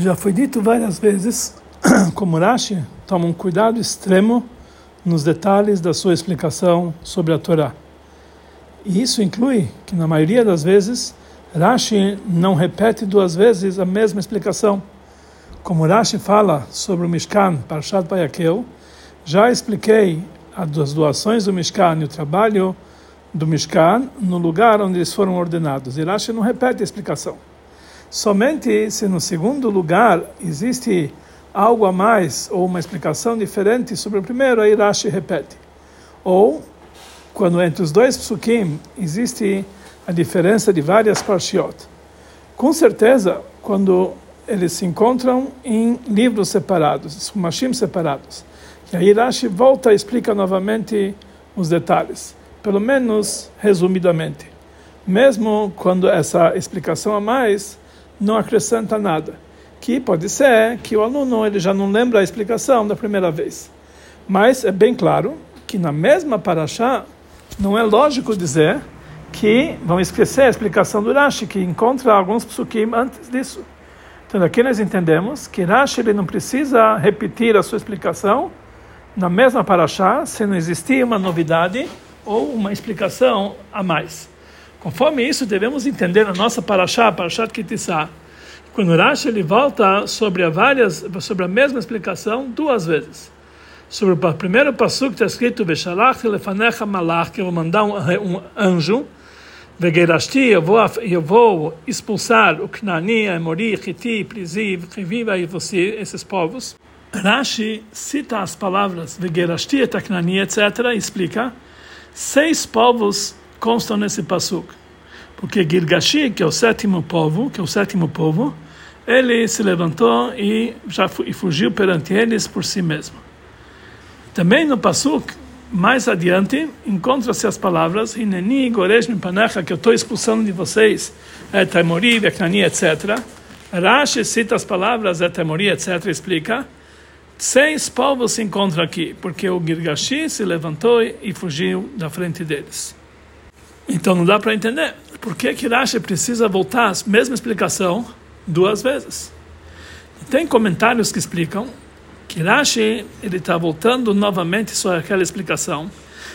Já foi dito várias vezes como Rashi toma um cuidado extremo nos detalhes da sua explicação sobre a Torá. E isso inclui que, na maioria das vezes, Rashi não repete duas vezes a mesma explicação. Como Rashi fala sobre o Mishkan, Parshat Bayakel, já expliquei as doações do Mishkan e o trabalho do Mishkan no lugar onde eles foram ordenados. E Rashi não repete a explicação. Somente se no segundo lugar existe algo a mais ou uma explicação diferente sobre o primeiro, aí Rashi repete. Ou, quando entre os dois psukim existe a diferença de várias parshiot. Com certeza, quando eles se encontram em livros separados, machim separados. E aí Rashi volta e explica novamente os detalhes, pelo menos resumidamente. Mesmo quando essa explicação a mais não acrescenta nada, que pode ser que o aluno ele já não lembra a explicação da primeira vez. Mas é bem claro que na mesma paraxá não é lógico dizer que vão esquecer a explicação do Rashi, que encontra alguns psukim antes disso. Então aqui nós entendemos que Rashi ele não precisa repetir a sua explicação na mesma paraxá se não existir uma novidade ou uma explicação a mais. Conforme isso, devemos entender a nossa paraxá, Parashat Kitissá, quando Rashi ele volta sobre a, várias, sobre a mesma explicação duas vezes. Sobre o primeiro passo que está escrito, Veshalach lefanecha malach, que eu vou mandar um, um anjo, Vegerashti, eu vou, eu vou expulsar o Knani, Amori, Hiti, Priziv, Reviva e você, esses povos. Rashi cita as palavras Vegerashti, Knani, etc., e explica seis povos constam nesse pasuk. Porque Girgashi, que é o sétimo povo, que é o sétimo povo, ele se levantou e já fugiu perante eles por si mesmo. Também no pasuk mais adiante encontra-se as palavras Hineni Goresh Mipanecha, que eu estou expulsando de vocês, Etamori, Veknani, etc. Rashi cita as palavras Etamori, etc. explica seis povos se encontram aqui, porque o Girgashi se levantou e fugiu da frente deles. Então não dá para entender por que que Rashi precisa voltar a mesma explicação duas vezes. Tem comentários que explicam que Rashi ele está voltando novamente sobre aquela explicação,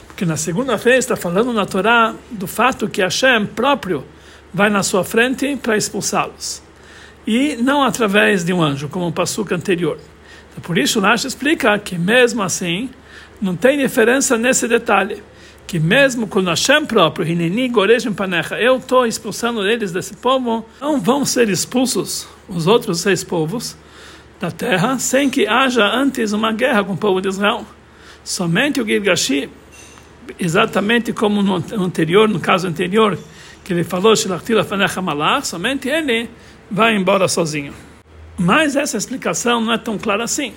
porque na segunda vez está falando na Torá do fato que Hashem próprio vai na sua frente para expulsá-los e não através de um anjo, como o passuca anterior. Então, por isso Rashi explica que mesmo assim não tem diferença nesse detalhe que mesmo quando Hashem próprio, Hineni Goresh Panecha, eu estou expulsando eles desse povo, não vão ser expulsos os outros seis povos da terra sem que haja antes uma guerra com o povo de Israel. Somente o Gilgashi, exatamente como no anterior, no caso anterior, que ele falou, somente ele vai embora sozinho. Mas essa explicação não é tão clara assim.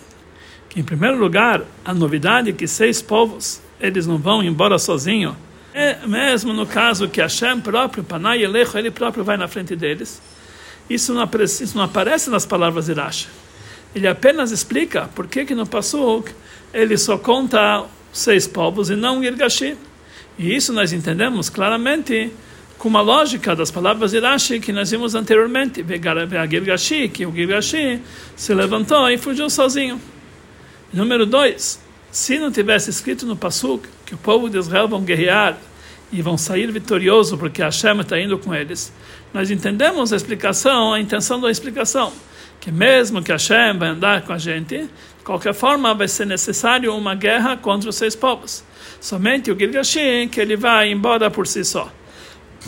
Que, em primeiro lugar, a novidade é que seis povos eles não vão embora sozinho. É mesmo no caso que Hashem próprio, Panay Elecho, ele próprio vai na frente deles. Isso não, aparece, isso não aparece nas palavras de Rashi. Ele apenas explica por que, que no Pasuk ele só conta seis povos e não Girgashi. E isso nós entendemos claramente com uma lógica das palavras de Rashi que nós vimos anteriormente. Girgashi, que o Girgashi se levantou e fugiu sozinho. Número dois, se não tivesse escrito no Pasuk que o povo de Israel vão guerrear e vão sair vitorioso porque Hashem está indo com eles, nós entendemos a explicação, a intenção da explicação, que mesmo que Hashem vai andar com a gente, de qualquer forma vai ser necessário uma guerra contra os seis povos. Somente o Gilgashim, que ele vai embora por si só.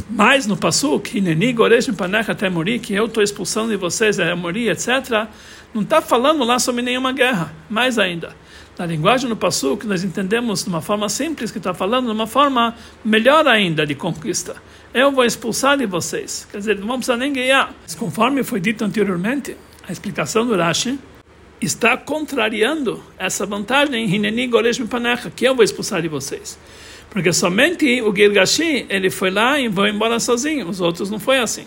Mas no Pasuk, Hineni Goresh Panecha Temori, que eu estou expulsando de vocês, é Amori, etc., não está falando lá sobre nenhuma guerra. Mais ainda, na linguagem do Pasuk, nós entendemos de uma forma simples, que está falando de uma forma melhor ainda de conquista. Eu vou expulsar de vocês. Quer dizer, não vamos precisar nem ganhar. Mas conforme foi dito anteriormente, a explicação do Rashi está contrariando essa vantagem em Hineni Goresh Panecha, que eu vou expulsar de vocês. Porque somente o Gilgashi, ele foi lá e foi embora sozinho, os outros não foi assim.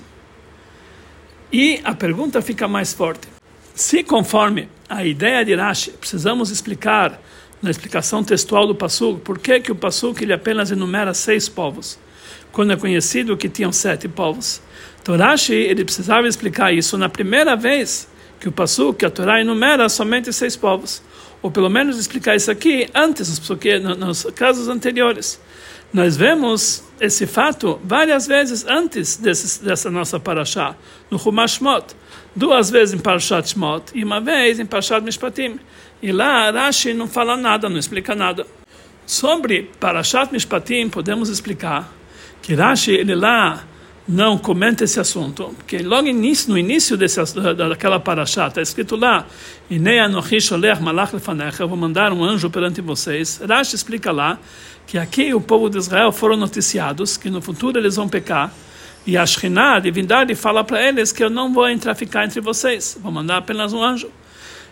E a pergunta fica mais forte. Se conforme a ideia de Rashi, precisamos explicar na explicação textual do Passuk, por que, que o Passuk ele apenas enumera seis povos, quando é conhecido que tinham sete povos. Então Rashi ele precisava explicar isso na primeira vez que o passo que a Torá enumera somente seis povos. Ou pelo menos explicar isso aqui antes, porque nos casos anteriores. Nós vemos esse fato várias vezes antes desse, dessa nossa paraxá, no Chumash Shmot. Duas vezes em Parashat Shmot e uma vez em Parashat Mishpatim. E lá Rashi não fala nada, não explica nada. Sobre Parashat Mishpatim, podemos explicar que Rashi, ele lá não comenta esse assunto, porque logo início, no início desse, daquela Parashat, está escrito lá, vou mandar um anjo perante vocês. Rashi explica lá que aqui o povo de Israel foram noticiados que no futuro eles vão pecar, e a Shekhinah, a divindade, fala para eles que eu não vou entrar ficar entre vocês, vou mandar apenas um anjo.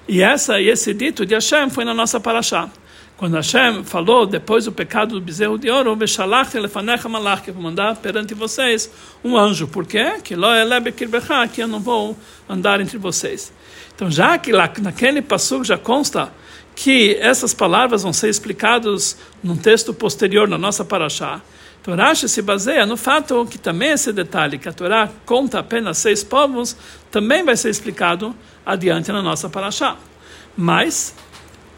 E essa e esse dito de Hashem foi na nossa paraxá. Quando Hashem falou, depois do pecado do bezerro de ouro, vou mandar perante vocês um anjo. Por quê? Que eu não vou andar entre vocês. Então, já que lá naquele passo já consta que essas palavras vão ser explicadas num texto posterior na nossa paraxá, Rashi se baseia no fato que também esse detalhe, que a Torá conta apenas seis povos, também vai ser explicado adiante na nossa paraxá. Mas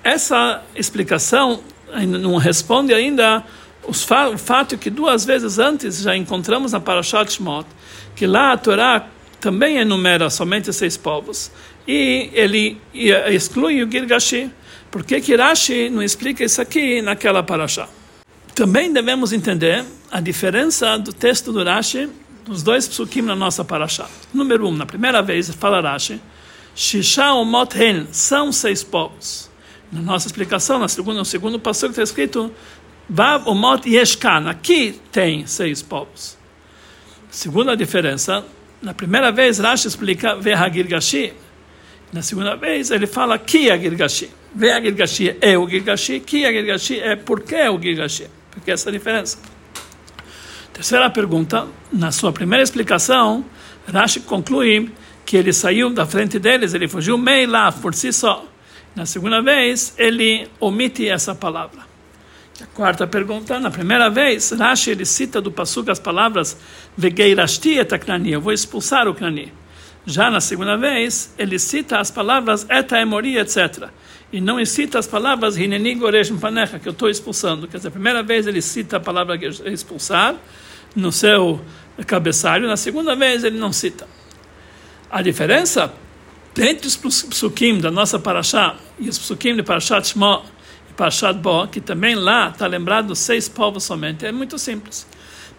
essa explicação não responde ainda o fato que duas vezes antes já encontramos na Parashat Shmot, que lá a Torá também enumera somente seis povos, e ele exclui o Girgashi. Por que Rashi não explica isso aqui naquela Parashá? Também devemos entender a diferença do texto do Rashi dos dois psukim na nossa parashá. Número um, na primeira vez, fala Rashi, Shisha Omot Hen, são seis povos. Na nossa explicação, na segunda, no segundo passo está escrito, Vav Omot Yeshkan, aqui tem seis povos. Segunda diferença, na primeira vez Rashi explica Vehagirgashi, na segunda vez ele fala Ki Agirgashi. Vehagirgashi é o Girgashi, Ki Agirgashi é por que é o Girgashi. Porque essa é a diferença. Terceira pergunta, na sua primeira explicação, Rashi conclui que ele saiu da frente deles, ele fugiu meio lá por si só. Na segunda vez, ele omite essa palavra. A quarta pergunta, na primeira vez, Rashi ele cita do Passuca as palavras Vegeirashti et eu vou expulsar o Knani. Já na segunda vez, ele cita as palavras Eta emori, etc e não cita as palavras Hineni Panecha, que eu estou expulsando. Quer dizer, a primeira vez ele cita a palavra expulsar no seu cabeçalho, na segunda vez ele não cita. A diferença entre os psukim da nossa Parashá e os psukim de Parashat Shmo e Parashat Bo, que também lá está lembrado seis povos somente, é muito simples.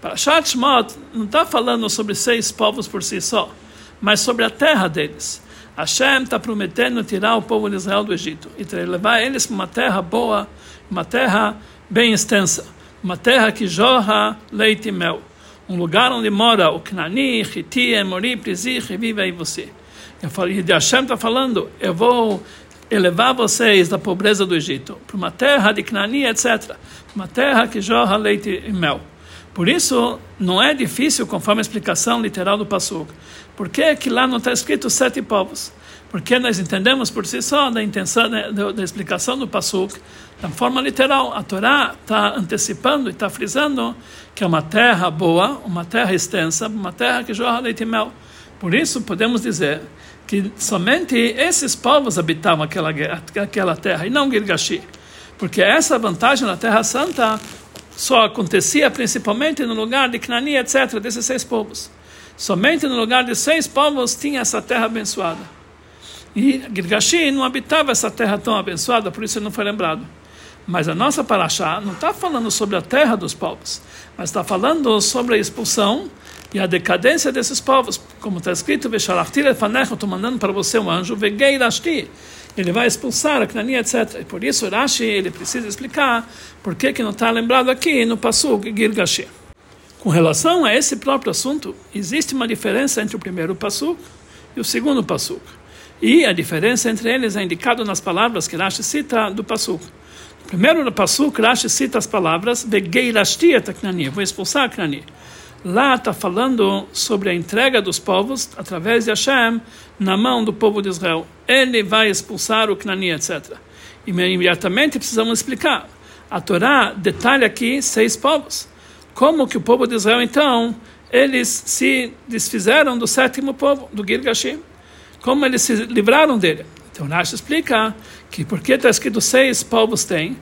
Parashat Shmo não está falando sobre seis povos por si só, mas sobre a terra deles. Hashem está prometendo tirar o povo de Israel do Egito e levar eles para uma terra boa, uma terra bem extensa, uma terra que jorra leite e mel, um lugar onde mora o Knani, Hiti, Emori, Prizi, viva e você. Eu falei, de Hashem está falando, eu vou elevar vocês da pobreza do Egito para uma terra de Knani, etc. Uma terra que jorra leite e mel. Por isso, não é difícil, conforme a explicação literal do Passuk. Por que, que lá não está escrito sete povos? Porque nós entendemos por si só da intenção da, da explicação do Passuk, da forma literal. A Torá está antecipando e está frisando que é uma terra boa, uma terra extensa, uma terra que jorra leite e mel. Por isso, podemos dizer que somente esses povos habitavam aquela, aquela terra, e não Girgashi. Porque essa vantagem na Terra Santa só acontecia principalmente no lugar de Knani, etc., desses seis povos. Somente no lugar de seis povos tinha essa terra abençoada. E Girgashi não habitava essa terra tão abençoada, por isso ele não foi lembrado. Mas a nossa Paraxá não está falando sobre a terra dos povos, mas está falando sobre a expulsão e a decadência desses povos. Como está escrito, estou mandando para você um anjo, Vegeirashti ele vai expulsar a Knani, etc. E por isso Rashi ele precisa explicar por que, que não está lembrado aqui no Passuk Girgashi. Com relação a esse próprio assunto, existe uma diferença entre o primeiro Passuk e o segundo Passuk. E a diferença entre eles é indicada nas palavras que Rashi cita do Passuk. No primeiro Passuk, Rashi cita as palavras Vegeirashti et Knani, vou expulsar a Knani. Lá está falando sobre a entrega dos povos através de Hashem na mão do povo de Israel. Ele vai expulsar o Knani, etc. E imediatamente precisamos explicar. A Torá detalha aqui seis povos. Como que o povo de Israel, então, eles se desfizeram do sétimo povo, do Girgashi? como eles se livraram dele. Então Rashi explica que porque está escrito seis povos têm,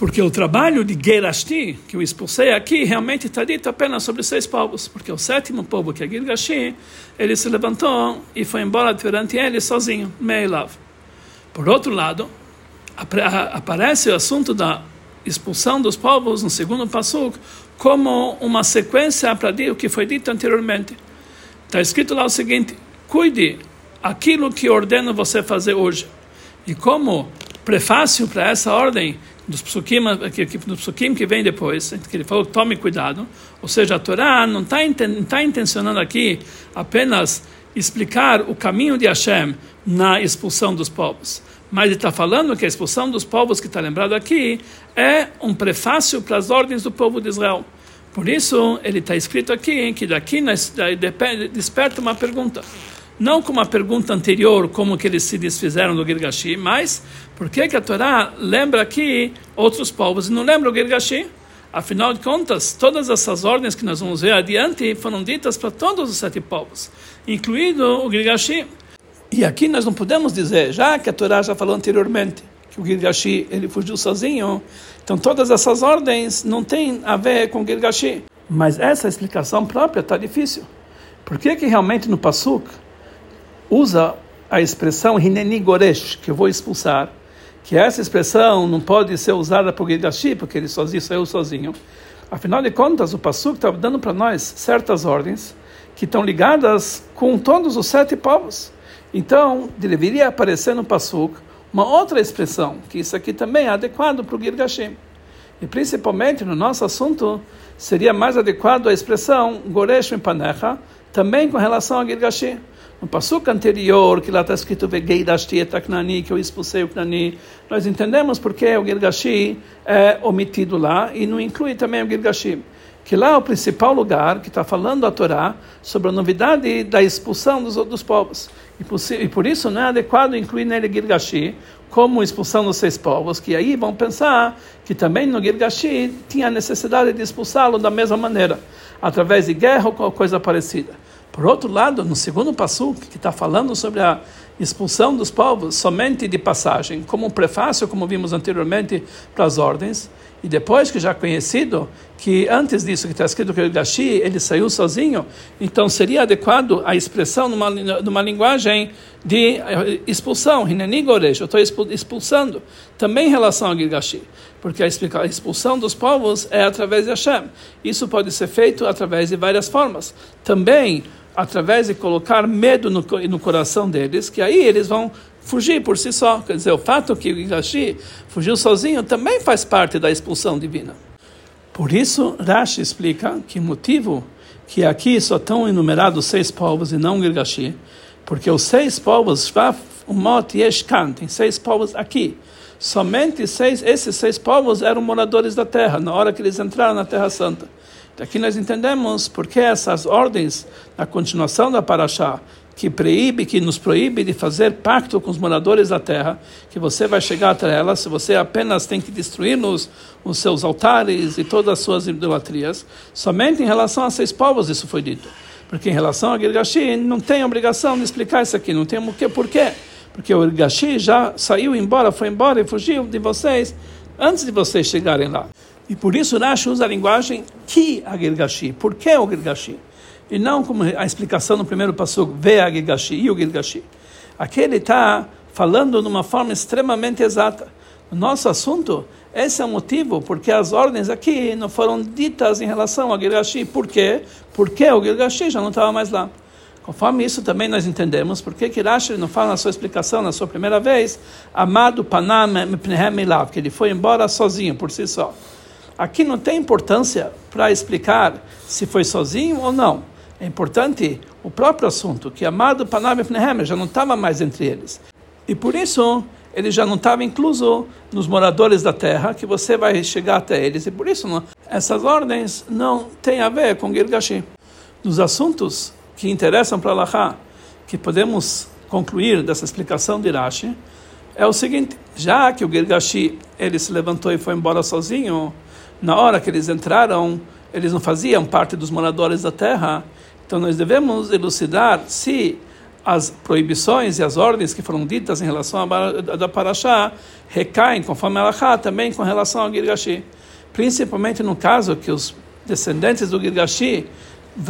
porque o trabalho de Gerashti, que eu expulsei aqui, realmente está dito apenas sobre seis povos, porque o sétimo povo, que é Gilgashi, ele se levantou e foi embora perante ele sozinho, Meilav. Por outro lado, aparece o assunto da expulsão dos povos no segundo passo como uma sequência para o que foi dito anteriormente. Está escrito lá o seguinte: cuide aquilo que ordeno você fazer hoje. E como prefácio para essa ordem, dos psukim, que, dos psukim que vem depois, que ele falou, tome cuidado, ou seja, a Torá não está tá intencionando aqui apenas explicar o caminho de Hashem na expulsão dos povos, mas ele está falando que a expulsão dos povos que está lembrado aqui é um prefácio para as ordens do povo de Israel. Por isso, ele está escrito aqui que daqui desperta uma pergunta não como a pergunta anterior, como que eles se desfizeram do Girgashi, mas por que, que a Torá lembra aqui outros povos e não lembra o Girgashi? Afinal de contas, todas essas ordens que nós vamos ver adiante foram ditas para todos os sete povos, incluído o Girgashi. E aqui nós não podemos dizer, já que a Torá já falou anteriormente, que o Girgashi ele fugiu sozinho, então todas essas ordens não têm a ver com o Girgashi. Mas essa explicação própria está difícil. Por que que realmente no Pasuk usa a expressão Hineni Goresh, que eu vou expulsar, que essa expressão não pode ser usada por Gidashi, porque ele sozinho saiu sozinho. Afinal de contas, o Passuk está dando para nós certas ordens que estão ligadas com todos os sete povos. Então, deveria aparecer no Passuk uma outra expressão, que isso aqui também é adequado para o Girgashim. E principalmente no nosso assunto, seria mais adequado a expressão Goresh Panecha, também com relação ao Girgashim. No passuco anterior, que lá está escrito Vegeidashti etaknani, que eu expulsei o Knani, nós entendemos porque o Girgashi é omitido lá e não inclui também o Girgashi. Que lá é o principal lugar que está falando a Torá sobre a novidade da expulsão dos outros povos. E por, e por isso não é adequado incluir nele Girgashi como expulsão dos seis povos, que aí vão pensar que também no Girgashi tinha necessidade de expulsá-lo da mesma maneira, através de guerra ou coisa parecida. Por outro lado, no segundo passo, que está falando sobre a expulsão dos povos somente de passagem, como um prefácio, como vimos anteriormente, para as ordens, e depois que já conhecido que antes disso que está escrito que o Gashi ele saiu sozinho, então seria adequado a expressão numa, numa linguagem de eh, expulsão, Hinenigoresh, eu estou expulsando, também em relação ao Gashi, porque a expulsão dos povos é através de Hashem. Isso pode ser feito através de várias formas. Também através de colocar medo no, no coração deles, que aí eles vão fugir por si só. Quer dizer, o fato que o Igashi fugiu sozinho também faz parte da expulsão divina. Por isso, Rashi explica que o motivo que aqui só estão enumerados seis povos e não Girgashi, porque os seis povos, Umot e Eshkan, tem seis povos aqui. Somente seis, esses seis povos eram moradores da terra, na hora que eles entraram na Terra Santa. Aqui nós entendemos porque essas ordens, na continuação da Paraxá, que proíbe, que nos proíbe de fazer pacto com os moradores da terra, que você vai chegar até elas, se você apenas tem que destruir nos, os seus altares e todas as suas idolatrias, somente em relação a seis povos isso foi dito. Porque em relação a Girgashi, não tem obrigação de explicar isso aqui, não tem o que, por quê? Porque o Girgashi já saiu embora, foi embora e fugiu de vocês antes de vocês chegarem lá. E por isso Rashi usa a linguagem ki a Gilgashi. Por que o Gilgashi? E não como a explicação no primeiro passo, ve Gilgashi e o Gilgashi. Aqui ele está falando de uma forma extremamente exata. O nosso assunto, esse é o motivo porque as ordens aqui não foram ditas em relação ao Gilgashi. Por quê? Porque o Gilgashi já não estava mais lá. Conforme isso também nós entendemos porque que Rashi não fala na sua explicação, na sua primeira vez, amado Panam Mipnehem que ele foi embora sozinho, por si só. Aqui não tem importância para explicar se foi sozinho ou não. É importante o próprio assunto, que Amado Panam Nehemer já não estava mais entre eles. E por isso ele já não estava incluso nos moradores da terra, que você vai chegar até eles. E por isso não, essas ordens não têm a ver com Girgashi. Nos assuntos que interessam para Allah, que podemos concluir dessa explicação de Rashi, é o seguinte: já que o Girgashi ele se levantou e foi embora sozinho, na hora que eles entraram, eles não faziam parte dos moradores da terra. Então nós devemos elucidar se as proibições e as ordens que foram ditas em relação a da Parashá recaem, conforme Alachá, também com relação ao Girgashi. Principalmente no caso que os descendentes do Girgashi,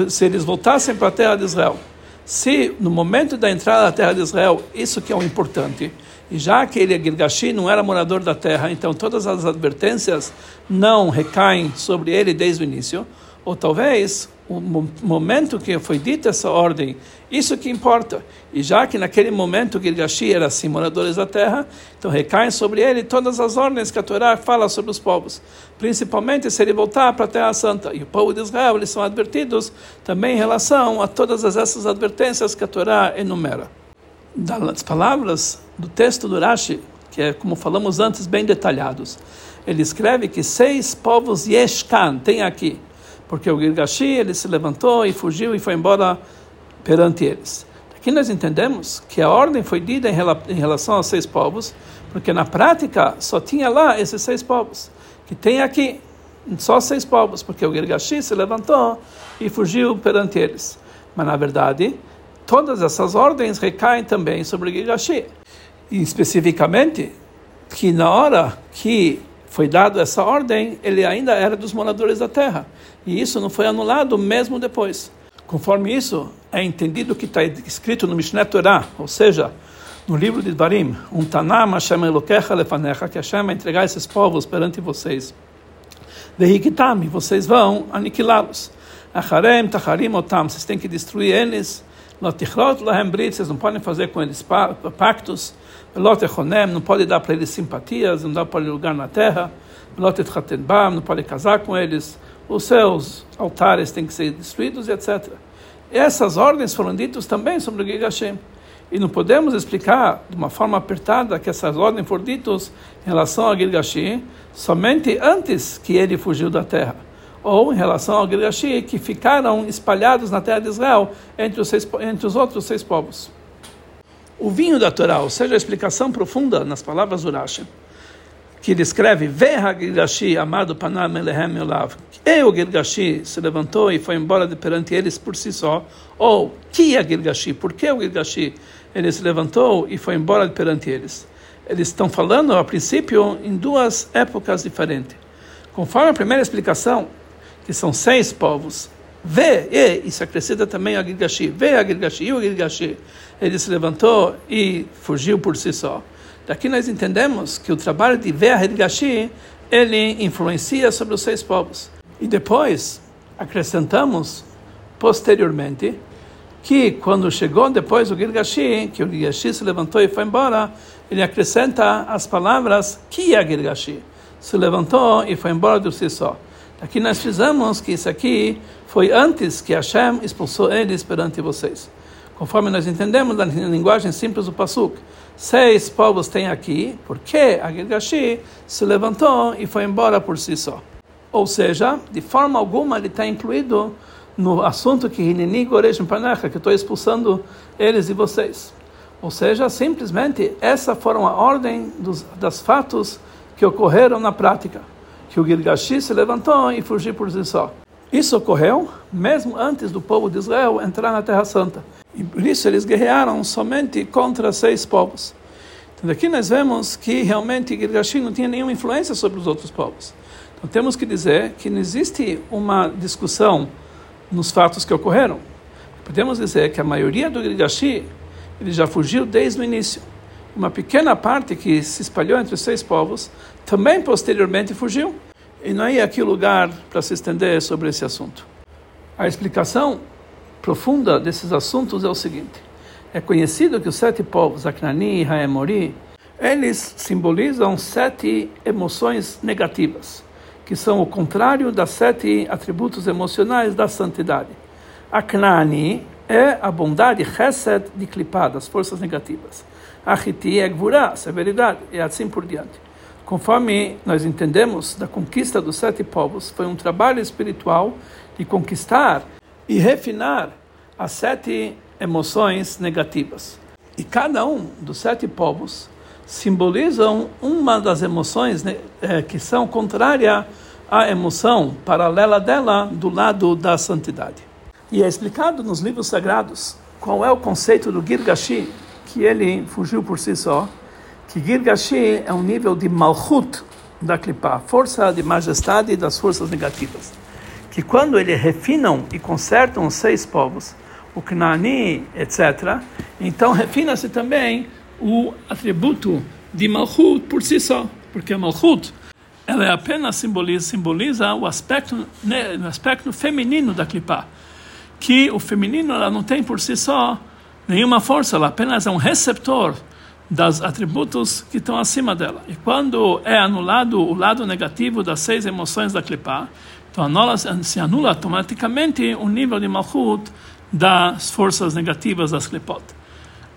se eles voltassem para a terra de Israel, se no momento da entrada da terra de Israel, isso que é o importante, e já que ele, Girgashi, não era morador da terra, então todas as advertências não recaem sobre ele desde o início, ou talvez o momento que foi dita essa ordem, isso que importa. E já que naquele momento Gilgashi era assim, moradores da terra, então recaem sobre ele todas as ordens que a Torá fala sobre os povos, principalmente se ele voltar para a Terra Santa. E o povo de Israel, eles são advertidos também em relação a todas essas advertências que a Torá enumera. Das palavras do texto do Rashi, que é, como falamos antes, bem detalhados, ele escreve que seis povos Yeshkan tem aqui porque o Girgashi ele se levantou e fugiu e foi embora perante eles. Aqui nós entendemos que a ordem foi dita em relação aos seis povos, porque na prática só tinha lá esses seis povos, que tem aqui só seis povos, porque o Girgashi se levantou e fugiu perante eles. Mas na verdade, todas essas ordens recaem também sobre o Girgashi. Especificamente, que na hora que foi dado essa ordem, ele ainda era dos moradores da terra. E isso não foi anulado mesmo depois. Conforme isso, é entendido que está escrito no Mishneh Torah, ou seja, no livro de Dvarim, um Tanam Hashem Elokecha Lefanecha, que Hashem vai entregar esses povos perante vocês. Vehikitami, vocês vão aniquilá-los. Acharem, Tacharim, Otam, vocês têm que destruir eles. Lotichrot Lahem Brit, vocês não podem fazer com eles pactos. Lotechonem, não pode dar para eles simpatias, não dá para eles lugar na terra. Lotetchatenbam, não pode casar com eles. Os seus altares têm que ser destruídos, etc. Essas ordens foram ditas também sobre o Gig Hashem. E não podemos explicar de uma forma apertada que essas ordens foram ditas em relação ao Gilgashi somente antes que ele fugiu da terra, ou em relação ao Gilgashi que ficaram espalhados na terra de Israel entre os, seis, entre os outros seis povos o vinho da Torá, ou seja, a explicação profunda nas palavras do Rashi, que ele escreve, Gilgashi, amado Panam Elehem Olav, e o Gilgashi se levantou e foi embora de perante eles por si só, ou que é Gilgashi, por que o Gilgashi ele se levantou e foi embora de perante eles? Eles estão falando, a princípio, em duas épocas diferentes. Conforme a primeira explicação, que são seis povos, Vê, e isso acrescenta também a Gilgashi. Vê a Gilgashi e o Gilgashi. Ele se levantou e fugiu por si só. Daqui nós entendemos que o trabalho de ver a Gilgashi, ele influencia sobre os seis povos. E depois acrescentamos, posteriormente, que quando chegou depois o Gilgashi, que o Gilgashi se levantou e foi embora, ele acrescenta as palavras que é Gilgashi. Se levantou e foi embora de si só. Aqui nós fizemos que isso aqui foi antes que Hashem expulsou eles perante vocês. Conforme nós entendemos na linguagem simples do Pasuk, seis povos tem aqui, porque a Gilgashi se levantou e foi embora por si só. Ou seja, de forma alguma ele está incluído no assunto que Hineni Goresh Panecha, que estou expulsando eles e vocês. Ou seja, simplesmente essa foram a ordem dos das fatos que ocorreram na prática que o Gilgashi se levantou e fugiu por si só. Isso ocorreu mesmo antes do povo de Israel entrar na Terra Santa. E por isso eles guerrearam somente contra seis povos. Então aqui nós vemos que realmente Gilgashi não tinha nenhuma influência sobre os outros povos. Então temos que dizer que não existe uma discussão nos fatos que ocorreram. Podemos dizer que a maioria do Gilgashi ele já fugiu desde o início. Uma pequena parte que se espalhou entre os seis povos também posteriormente fugiu. E não é aqui o lugar para se estender sobre esse assunto. A explicação profunda desses assuntos é o seguinte: é conhecido que os sete povos, Aknani e Haemori, eles simbolizam sete emoções negativas, que são o contrário das sete atributos emocionais da santidade. Aknani é a bondade, Chesed, de clipar, das forças negativas. Achiti é Gvurá, severidade, e assim por diante. Conforme nós entendemos da conquista dos sete povos, foi um trabalho espiritual de conquistar e refinar as sete emoções negativas. E cada um dos sete povos simbolizam uma das emoções né, é, que são contrária à emoção paralela dela do lado da santidade. E é explicado nos livros sagrados qual é o conceito do Girgashi, que ele fugiu por si só, que Girgashi é um nível de Malchut da Klipa, força de majestade das forças negativas. Que quando eles refinam e consertam os seis povos, o Knani, etc., então refina-se também o atributo de Malchut por si só, porque Malchut ela é apenas simboliza, simboliza o aspecto, né, o aspecto feminino da Klipa, que o feminino ela não tem por si só nenhuma força, ela apenas é um receptor dos atributos que estão acima dela. E quando é anulado o lado negativo das seis emoções da Klipa, então anula, se anula automaticamente o nível de Malchut das forças negativas das Klipot.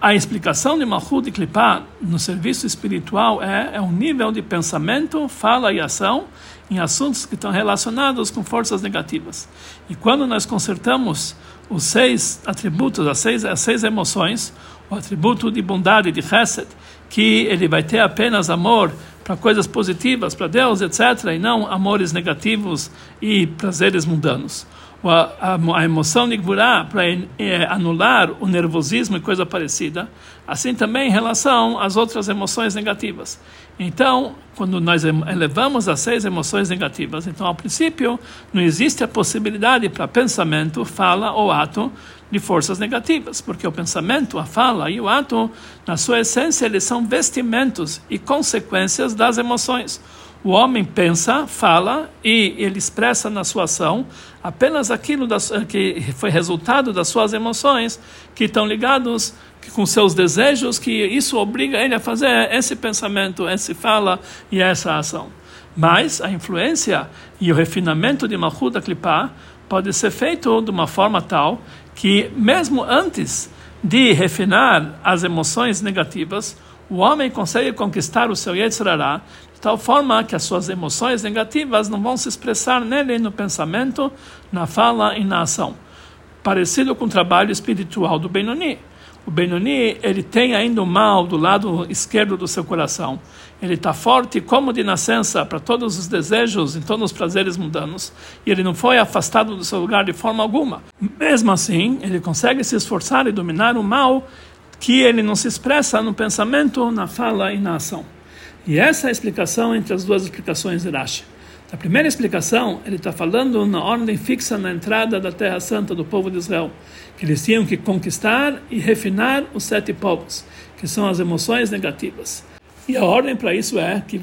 A explicação de Malchut e Klipá no serviço espiritual é, é um nível de pensamento, fala e ação em assuntos que estão relacionados com forças negativas. E quando nós consertamos os seis atributos, as seis, as seis emoções, o atributo de bondade, de chesed, que ele vai ter apenas amor para coisas positivas, para Deus, etc., e não amores negativos e prazeres mundanos a, emoção de para é, anular o nervosismo e coisa parecida, assim também em relação às outras emoções negativas. Então, quando nós elevamos as seis emoções negativas, então, ao princípio, não existe a possibilidade para pensamento, fala ou ato de forças negativas, porque o pensamento, a fala e o ato, na sua essência, eles são vestimentos e consequências das emoções. O homem pensa, fala e ele expressa na sua ação apenas aquilo das, que foi resultado das suas emoções que estão ligados com seus desejos, que isso obriga ele a fazer esse pensamento, essa fala e essa ação. Mas a influência e o refinamento de Malchut Klipa pode ser feito de uma forma tal que, mesmo antes de refinar as emoções negativas, o homem consegue conquistar o seu Yetzirará tal forma que as suas emoções negativas não vão se expressar nele no pensamento, na fala e na ação. Parecido com o trabalho espiritual do Benoni. O Benoni, ele tem ainda o mal do lado esquerdo do seu coração. Ele está forte como de nascença para todos os desejos e todos os prazeres mundanos. E ele não foi afastado do seu lugar de forma alguma. Mesmo assim, ele consegue se esforçar e dominar o mal que ele não se expressa no pensamento, na fala e na ação. E essa é a explicação entre as duas explicações de Rashi. A primeira explicação, ele está falando na ordem fixa na entrada da Terra Santa do povo de Israel, que eles tinham que conquistar e refinar os sete povos, que são as emoções negativas. E a ordem para isso é que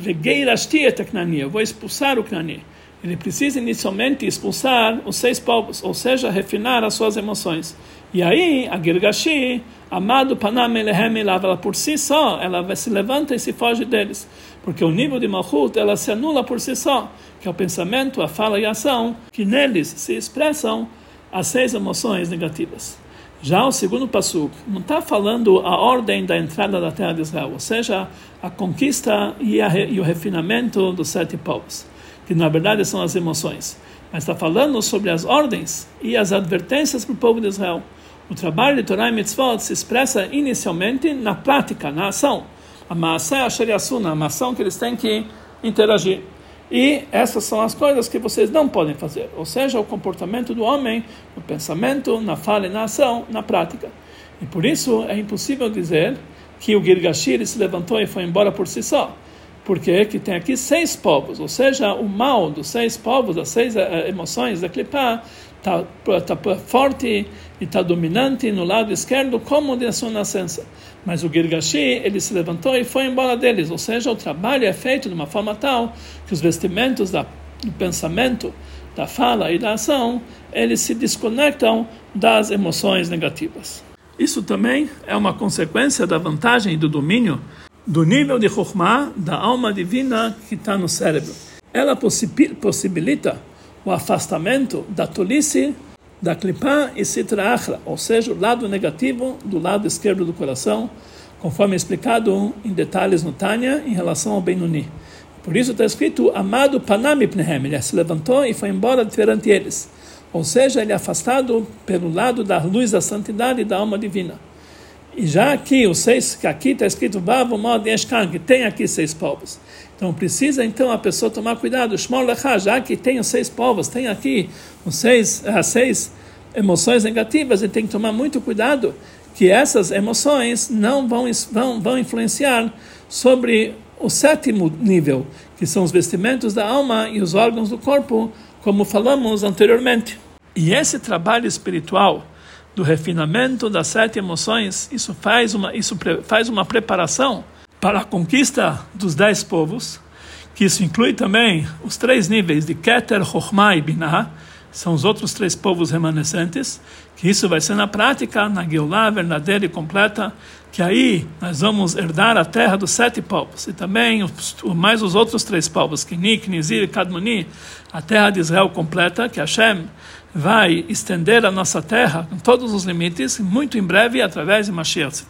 eu vou expulsar o Knani. Ele precisa inicialmente expulsar os seis povos, ou seja, refinar as suas emoções. E aí, a Girgashi, amado Panam Elehem ela por si só, ela se levanta e se foge deles. Porque o nível de Malchut, ela se anula por si só, que é o pensamento, a fala e a ação, que neles se expressam as seis emoções negativas. Já o segundo passo não está falando a ordem da entrada da terra de Israel, ou seja, a conquista e, a, e o refinamento dos sete povos, que na verdade são as emoções. Mas está falando sobre as ordens e as advertências para o povo de Israel. O trabalho de Torah e Mitzvot se expressa inicialmente na prática, na ação. A maasé asher yasuna, a ação que eles têm que interagir. E essas são as coisas que vocês não podem fazer. Ou seja, o comportamento do homem no pensamento, na fala e na ação, na prática. E por isso é impossível dizer que o Girgashir se levantou e foi embora por si só. Porque que tem aqui seis povos, ou seja, o mal dos seis povos, das seis eh, emoções da Klipá, está tá forte e está dominante no lado esquerdo como de sua nascença. Mas o Girgashi, ele se levantou e foi embora deles, ou seja, o trabalho é feito de uma forma tal que os vestimentos da, do pensamento, da fala e da ação, eles se desconectam das emoções negativas. Isso também é uma consequência da vantagem do domínio do nível de Chokhmah, da alma divina que está no cérebro. Ela possibilita o afastamento da tolice, da clipá e sitra achra, ou seja, o lado negativo do lado esquerdo do coração, conforme explicado em detalhes no Tânia em relação ao Benuni. Por isso está escrito, amado Panami Pnehem, ele se levantou e foi embora perante eles. Ou seja, ele é afastado pelo lado da luz da santidade da alma divina. E já aqui, os seis, que aqui está escrito, Vav, Mod, Yeshkan, que tem aqui seis povos. Então precisa então a pessoa tomar cuidado. Shmor Lecha, já que tem os seis povos, tem aqui os seis, as seis emoções negativas, ele tem que tomar muito cuidado que essas emoções não vão, vão, vão influenciar sobre o sétimo nível, que são os vestimentos da alma e os órgãos do corpo, como falamos anteriormente. E esse trabalho espiritual do refinamento das sete emoções, isso faz uma, isso faz uma preparação para a conquista dos dez povos, que isso inclui também os três níveis de Keter, Chochmah e Binah, são os outros três povos remanescentes, que isso vai ser na prática, na Geulah verdadeira e completa, que aí nós vamos herdar a terra dos sete povos, e também mais os outros três povos, Kini, Nizir e Kadmoni, a terra de Israel completa, que Hashem vai estender a nossa terra com todos os limites, muito em breve, através de Mashiach.